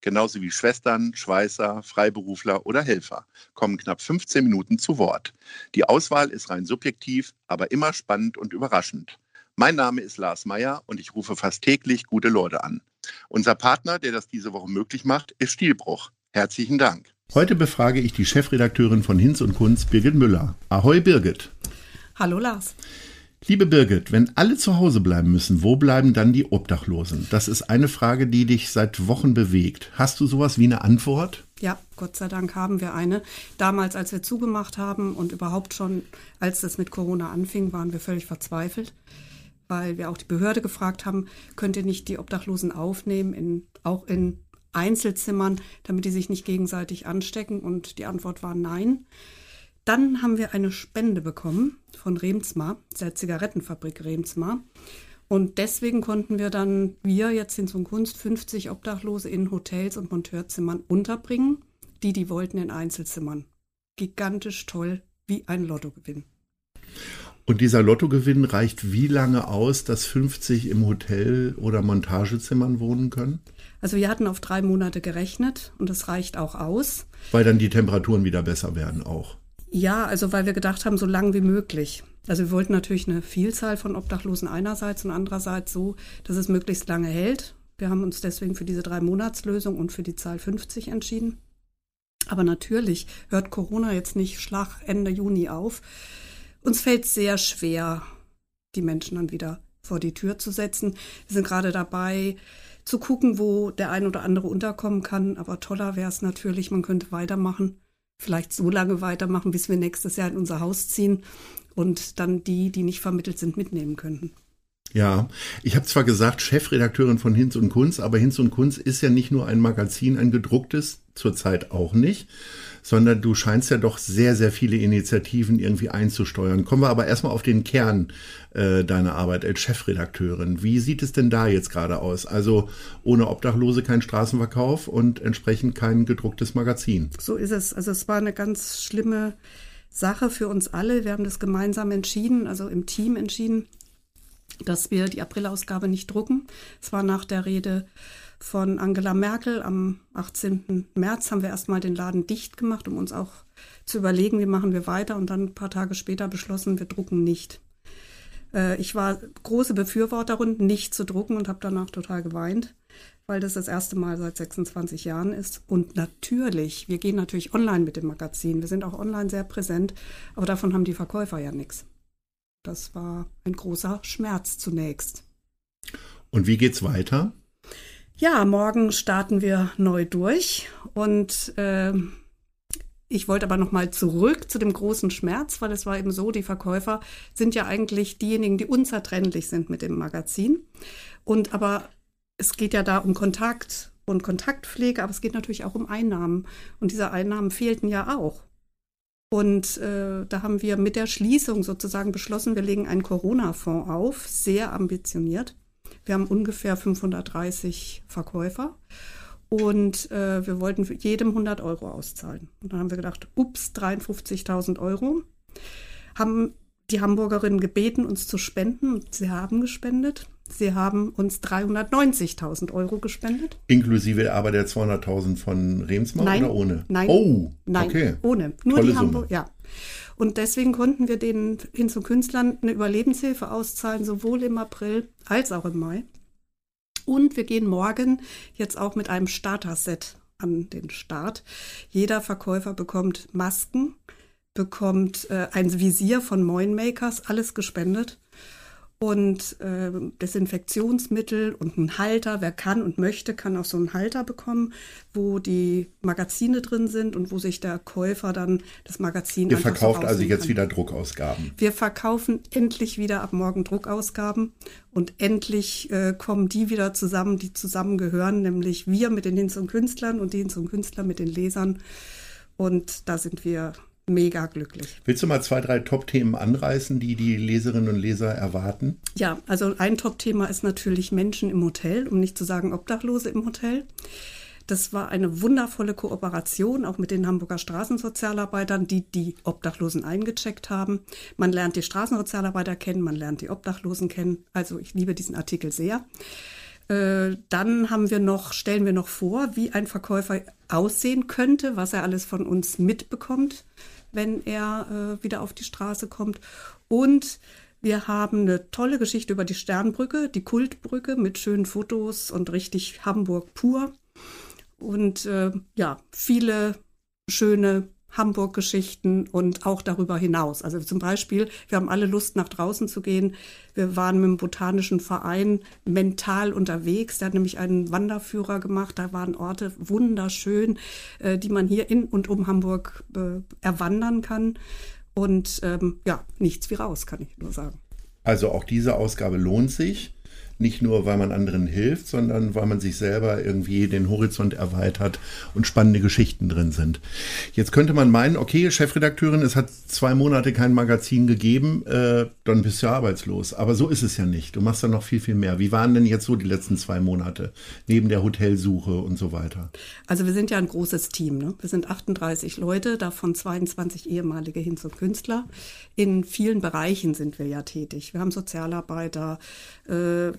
genauso wie Schwestern, Schweißer, Freiberufler oder Helfer, kommen knapp 15 Minuten zu Wort. Die Auswahl ist rein subjektiv, aber immer spannend und überraschend. Mein Name ist Lars Meyer und ich rufe fast täglich gute Leute an. Unser Partner, der das diese Woche möglich macht, ist Stilbruch. Herzlichen Dank. Heute befrage ich die Chefredakteurin von Hinz und Kunz, Birgit Müller. Ahoi, Birgit. Hallo, Lars. Liebe Birgit, wenn alle zu Hause bleiben müssen, wo bleiben dann die Obdachlosen? Das ist eine Frage, die dich seit Wochen bewegt. Hast du sowas wie eine Antwort? Ja, Gott sei Dank haben wir eine. Damals, als wir zugemacht haben und überhaupt schon, als es mit Corona anfing, waren wir völlig verzweifelt, weil wir auch die Behörde gefragt haben, könnt ihr nicht die Obdachlosen aufnehmen, in, auch in Einzelzimmern, damit die sich nicht gegenseitig anstecken? Und die Antwort war nein. Dann haben wir eine Spende bekommen von Remsmar, der Zigarettenfabrik Remsmar. Und deswegen konnten wir dann, wir jetzt in so Kunst, 50 Obdachlose in Hotels und Monteurzimmern unterbringen, die die wollten in Einzelzimmern. Gigantisch toll, wie ein Lottogewinn. Und dieser Lottogewinn reicht wie lange aus, dass 50 im Hotel oder Montagezimmern wohnen können? Also wir hatten auf drei Monate gerechnet und das reicht auch aus. Weil dann die Temperaturen wieder besser werden auch. Ja, also weil wir gedacht haben, so lang wie möglich. Also wir wollten natürlich eine Vielzahl von Obdachlosen einerseits und andererseits so, dass es möglichst lange hält. Wir haben uns deswegen für diese drei Monatslösung und für die Zahl 50 entschieden. Aber natürlich hört Corona jetzt nicht Schlag Ende Juni auf. Uns fällt sehr schwer, die Menschen dann wieder vor die Tür zu setzen. Wir sind gerade dabei, zu gucken, wo der ein oder andere unterkommen kann. Aber toller wäre es natürlich, man könnte weitermachen vielleicht so lange weitermachen, bis wir nächstes Jahr in unser Haus ziehen und dann die, die nicht vermittelt sind, mitnehmen könnten. Ja, ich habe zwar gesagt, Chefredakteurin von Hinz und Kunz, aber Hinz und Kunz ist ja nicht nur ein Magazin, ein gedrucktes, zurzeit auch nicht, sondern du scheinst ja doch sehr, sehr viele Initiativen irgendwie einzusteuern. Kommen wir aber erstmal auf den Kern äh, deiner Arbeit als Chefredakteurin. Wie sieht es denn da jetzt gerade aus? Also ohne Obdachlose kein Straßenverkauf und entsprechend kein gedrucktes Magazin. So ist es. Also es war eine ganz schlimme Sache für uns alle. Wir haben das gemeinsam entschieden, also im Team entschieden, dass wir die Aprilausgabe nicht drucken. Es war nach der Rede von Angela Merkel am 18. März haben wir erstmal den Laden dicht gemacht, um uns auch zu überlegen, wie machen wir weiter und dann ein paar Tage später beschlossen, wir drucken nicht. Äh, ich war große Befürworterin, nicht zu drucken und habe danach total geweint, weil das das erste Mal seit 26 Jahren ist. Und natürlich, wir gehen natürlich online mit dem Magazin. Wir sind auch online sehr präsent, aber davon haben die Verkäufer ja nichts. Das war ein großer Schmerz zunächst. Und wie geht's weiter? Ja, morgen starten wir neu durch und äh, ich wollte aber noch mal zurück zu dem großen Schmerz, weil es war eben so, die Verkäufer sind ja eigentlich diejenigen, die unzertrennlich sind mit dem Magazin. Und aber es geht ja da um Kontakt und Kontaktpflege, aber es geht natürlich auch um Einnahmen. Und diese Einnahmen fehlten ja auch. Und äh, da haben wir mit der Schließung sozusagen beschlossen, wir legen einen Corona-Fonds auf, sehr ambitioniert. Wir haben ungefähr 530 Verkäufer und äh, wir wollten jedem 100 Euro auszahlen. Und dann haben wir gedacht, ups, 53.000 Euro. Haben die Hamburgerinnen gebeten, uns zu spenden und sie haben gespendet. Sie haben uns 390.000 Euro gespendet. Inklusive aber der 200.000 von Remsmar nein, oder ohne? Nein. Oh, nein, okay. ohne. Nur Tolle die Hamburg, ja. Und deswegen konnten wir den hin zu Künstlern eine Überlebenshilfe auszahlen, sowohl im April als auch im Mai. Und wir gehen morgen jetzt auch mit einem Starter-Set an den Start. Jeder Verkäufer bekommt Masken, bekommt äh, ein Visier von Moinmakers, alles gespendet und äh, Desinfektionsmittel und ein Halter. Wer kann und möchte, kann auch so einen Halter bekommen, wo die Magazine drin sind und wo sich der Käufer dann das Magazin. Ihr verkauft so also jetzt kann. wieder Druckausgaben. Wir verkaufen endlich wieder ab morgen Druckausgaben und endlich äh, kommen die wieder zusammen, die zusammengehören, nämlich wir mit den Hinz und Künstlern und die Hinz und Künstler mit den Lesern. Und da sind wir mega glücklich. Willst du mal zwei, drei Top-Themen anreißen, die die Leserinnen und Leser erwarten? Ja, also ein Top-Thema ist natürlich Menschen im Hotel, um nicht zu sagen Obdachlose im Hotel. Das war eine wundervolle Kooperation, auch mit den Hamburger Straßensozialarbeitern, die die Obdachlosen eingecheckt haben. Man lernt die Straßensozialarbeiter kennen, man lernt die Obdachlosen kennen. Also ich liebe diesen Artikel sehr. Äh, dann haben wir noch, stellen wir noch vor, wie ein Verkäufer aussehen könnte, was er alles von uns mitbekommt wenn er äh, wieder auf die Straße kommt. Und wir haben eine tolle Geschichte über die Sternbrücke, die Kultbrücke mit schönen Fotos und richtig Hamburg pur. Und äh, ja, viele schöne Hamburg-Geschichten und auch darüber hinaus. Also zum Beispiel, wir haben alle Lust, nach draußen zu gehen. Wir waren mit dem Botanischen Verein mental unterwegs. Der hat nämlich einen Wanderführer gemacht. Da waren Orte wunderschön, äh, die man hier in und um Hamburg äh, erwandern kann. Und ähm, ja, nichts wie raus, kann ich nur sagen. Also auch diese Ausgabe lohnt sich. Nicht nur, weil man anderen hilft, sondern weil man sich selber irgendwie den Horizont erweitert und spannende Geschichten drin sind. Jetzt könnte man meinen, okay, Chefredakteurin, es hat zwei Monate kein Magazin gegeben, äh, dann bist du arbeitslos. Aber so ist es ja nicht. Du machst ja noch viel, viel mehr. Wie waren denn jetzt so die letzten zwei Monate neben der Hotelsuche und so weiter? Also wir sind ja ein großes Team. Ne? Wir sind 38 Leute, davon 22 ehemalige Hinz- und Künstler. In vielen Bereichen sind wir ja tätig. Wir haben Sozialarbeiter, äh,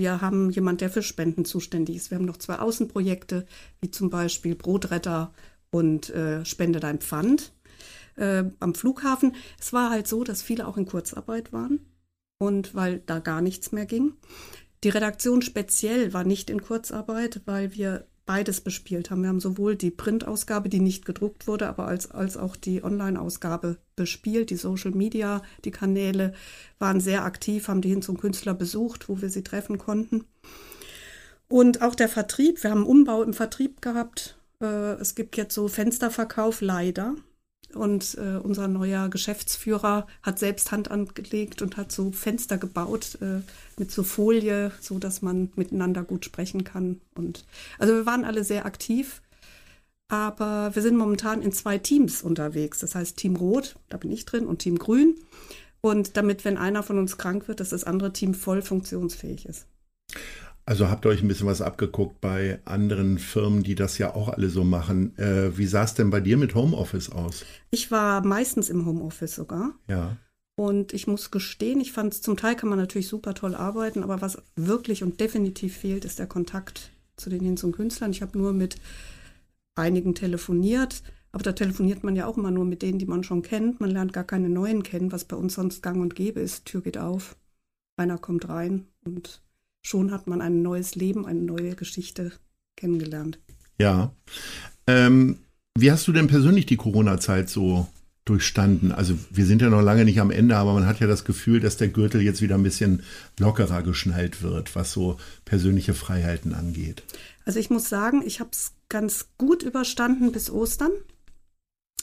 wir haben jemand, der für Spenden zuständig ist. Wir haben noch zwei Außenprojekte, wie zum Beispiel Brotretter und äh, Spende dein Pfand äh, am Flughafen. Es war halt so, dass viele auch in Kurzarbeit waren und weil da gar nichts mehr ging. Die Redaktion speziell war nicht in Kurzarbeit, weil wir beides bespielt haben. Wir haben sowohl die Printausgabe, die nicht gedruckt wurde, aber als, als auch die Online-Ausgabe bespielt. Die Social Media, die Kanäle waren sehr aktiv, haben die Hin zum Künstler besucht, wo wir sie treffen konnten. Und auch der Vertrieb, wir haben einen Umbau im Vertrieb gehabt. Äh, es gibt jetzt so Fensterverkauf leider. Und äh, unser neuer Geschäftsführer hat selbst Hand angelegt und hat so Fenster gebaut äh, mit so Folie, so dass man miteinander gut sprechen kann. Und also wir waren alle sehr aktiv, aber wir sind momentan in zwei Teams unterwegs. Das heißt Team Rot, da bin ich drin, und Team Grün. Und damit, wenn einer von uns krank wird, dass das andere Team voll funktionsfähig ist. Also habt ihr euch ein bisschen was abgeguckt bei anderen Firmen, die das ja auch alle so machen. Äh, wie sah es denn bei dir mit Homeoffice aus? Ich war meistens im Homeoffice sogar. Ja. Und ich muss gestehen, ich fand es zum Teil kann man natürlich super toll arbeiten, aber was wirklich und definitiv fehlt, ist der Kontakt zu den Hinz- und Künstlern. Ich habe nur mit einigen telefoniert, aber da telefoniert man ja auch immer nur mit denen, die man schon kennt. Man lernt gar keine neuen kennen, was bei uns sonst gang und gäbe ist. Tür geht auf, einer kommt rein und schon hat man ein neues Leben, eine neue Geschichte kennengelernt. Ja. Ähm, wie hast du denn persönlich die Corona-Zeit so durchstanden? Also wir sind ja noch lange nicht am Ende, aber man hat ja das Gefühl, dass der Gürtel jetzt wieder ein bisschen lockerer geschnallt wird, was so persönliche Freiheiten angeht. Also ich muss sagen, ich habe es ganz gut überstanden bis Ostern.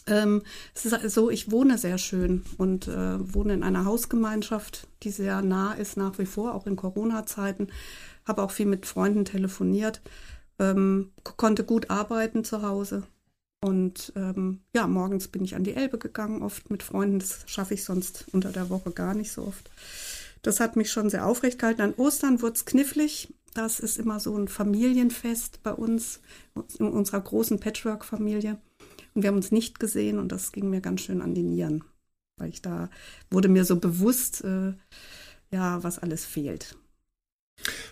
Ähm, es ist so, ich wohne sehr schön und äh, wohne in einer Hausgemeinschaft, die sehr nah ist nach wie vor, auch in Corona-Zeiten. Habe auch viel mit Freunden telefoniert, ähm, konnte gut arbeiten zu Hause. Und ähm, ja, morgens bin ich an die Elbe gegangen, oft mit Freunden. Das schaffe ich sonst unter der Woche gar nicht so oft. Das hat mich schon sehr aufrecht gehalten. An Ostern wurde es knifflig. Das ist immer so ein Familienfest bei uns, in unserer großen Patchwork-Familie. Und wir haben uns nicht gesehen und das ging mir ganz schön an die Nieren, weil ich da wurde mir so bewusst, äh, ja, was alles fehlt.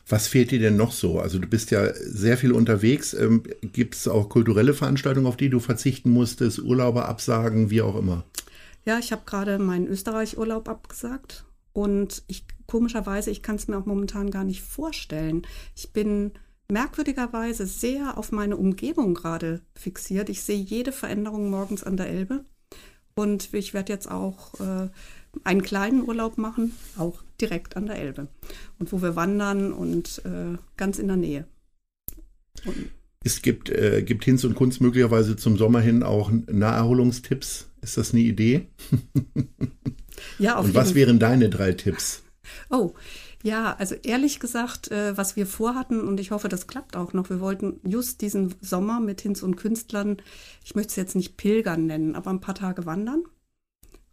Was fehlt dir denn noch so? Also du bist ja sehr viel unterwegs. Ähm, Gibt es auch kulturelle Veranstaltungen, auf die du verzichten musstest, Urlaube absagen, wie auch immer? Ja, ich habe gerade meinen Österreich-Urlaub abgesagt und ich komischerweise, ich kann es mir auch momentan gar nicht vorstellen. Ich bin merkwürdigerweise sehr auf meine Umgebung gerade fixiert. Ich sehe jede Veränderung morgens an der Elbe. Und ich werde jetzt auch äh, einen kleinen Urlaub machen, auch direkt an der Elbe. Und wo wir wandern und äh, ganz in der Nähe. Und es gibt, äh, gibt Hinz und Kunst möglicherweise zum Sommer hin auch Naherholungstipps. Ist das eine Idee? ja, auf Und was wären deine drei Tipps? Oh, Ja, also ehrlich gesagt, äh, was wir vorhatten, und ich hoffe, das klappt auch noch, wir wollten just diesen Sommer mit Hinz und Künstlern, ich möchte es jetzt nicht Pilgern nennen, aber ein paar Tage wandern.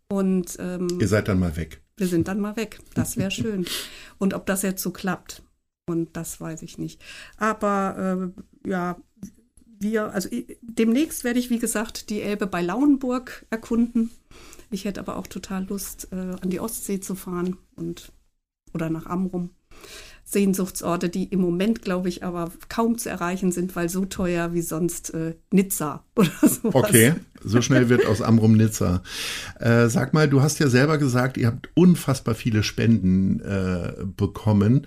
Und ähm, ihr seid dann mal weg. Wir sind dann mal weg. Das wäre schön. Und ob das jetzt so klappt, und das weiß ich nicht. Aber äh, ja, wir, also demnächst werde ich, wie gesagt, die Elbe bei Lauenburg erkunden. Ich hätte aber auch total Lust, äh, an die Ostsee zu fahren und oder nach Amrum. Sehnsuchtsorte, die im Moment, glaube ich, aber kaum zu erreichen sind, weil so teuer wie sonst äh, Nizza oder so. Okay, so schnell wird aus Amrum Nizza. Äh, sag mal, du hast ja selber gesagt, ihr habt unfassbar viele Spenden äh, bekommen.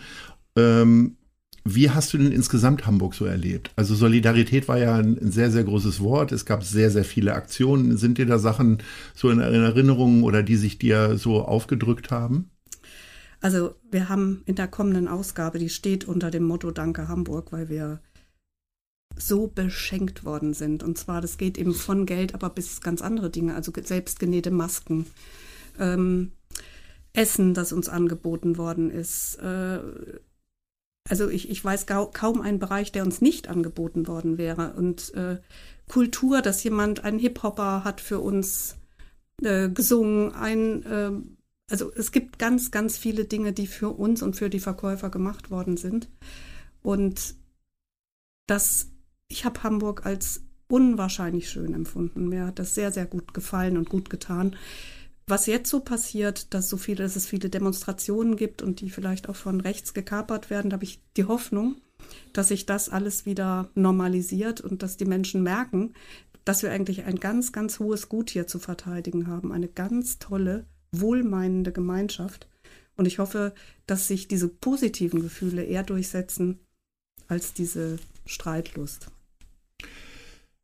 Ähm, wie hast du denn insgesamt Hamburg so erlebt? Also Solidarität war ja ein, sehr, sehr großes Wort. Es gab sehr, sehr viele Aktionen. Sind dir da Sachen so in Erinnerung oder die sich dir so aufgedrückt haben? Also wir haben in der kommenden Ausgabe, die steht unter dem Motto Danke Hamburg, weil wir so beschenkt worden sind. Und zwar, das geht eben von Geld, aber bis ganz andere Dinge, also selbstgenähte Masken, ähm, Essen, das uns angeboten worden ist, äh, also ich, ich weiß kaum einen Bereich, der uns nicht angeboten worden wäre. Und äh, Kultur, dass jemand einen Hip-Hopper hat für uns äh, gesungen, ein, äh, also es gibt ganz, ganz viele Dinge, die für uns und für die Verkäufer gemacht worden sind. Und das, ich habe Hamburg als unwahrscheinlich schön empfunden. Mir hat das sehr, sehr gut gefallen und gut getan was jetzt so passiert, dass so viele, dass es viele Demonstrationen gibt und die vielleicht auch von rechts gekapert werden, da habe ich die Hoffnung, dass sich das alles wieder normalisiert und dass die Menschen merken, dass wir eigentlich ein ganz, ganz hohes Gut hier zu verteidigen haben. Eine ganz tolle, wohlmeinende Gemeinschaft. Und ich hoffe, dass sich diese positiven Gefühle eher durchsetzen als diese Streitlust.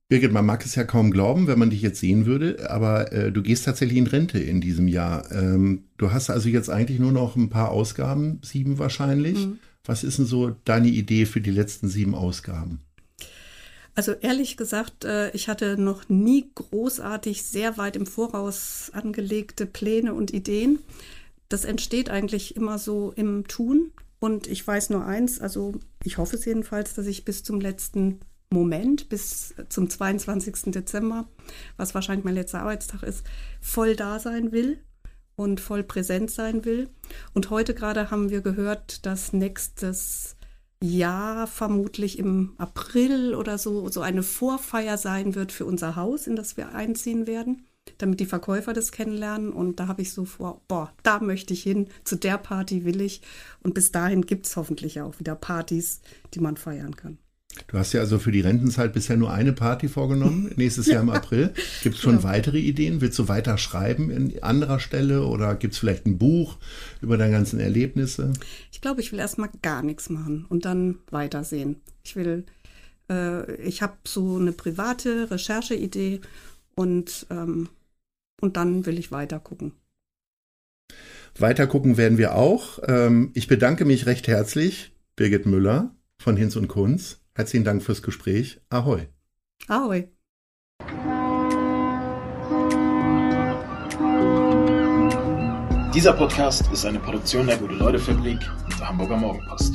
Birgit, man mag es ja kaum glauben, wenn man dich jetzt sehen würde, aber äh, du gehst tatsächlich in Rente in diesem Jahr. Ähm, du hast also jetzt eigentlich nur noch ein paar Ausgaben, sieben wahrscheinlich. Mhm. Was ist denn so deine Idee für die letzten sieben Ausgaben? Also ehrlich gesagt, äh, ich hatte noch nie großartig sehr weit im Voraus angelegte Pläne und Ideen. Das entsteht eigentlich immer so im Tun. Und ich weiß nur eins, also ich hoffe es jedenfalls, dass ich bis zum letzten Moment bis zum 22. Dezember, was wahrscheinlich mein letzter Arbeitstag ist, voll da sein will und voll präsent sein will. Und heute gerade haben wir gehört, dass nächstes Jahr vermutlich im April oder so so eine Vorfeier sein wird für unser Haus, in das wir einziehen werden, damit die Verkäufer das kennenlernen. Und da habe ich so vor, boah, da möchte ich hin, zu der Party will ich. Und bis dahin gibt es hoffentlich auch wieder Partys, die man feiern kann. Du hast ja also für die Rentenzeit bisher nur eine Party vorgenommen, nächstes Jahr im April. Gibt es schon ja. weitere Ideen? Willst du weiter schreiben in anderer Stelle oder gibt es vielleicht ein Buch über deine ganzen Erlebnisse? Ich glaube, ich will erstmal gar nichts machen und dann weitersehen. Ich will, äh, ich habe so eine private Rechercheidee und, ähm, und dann will ich weiter gucken. Weiter gucken werden wir auch. Ähm, ich bedanke mich recht herzlich, Birgit Müller von Hinz und Kunz Herzlichen Dank fürs Gespräch. Ahoi. Ahoi. Dieser Podcast ist eine Produktion der Gute-Leute-Fabrik und der Hamburger Morgenpost.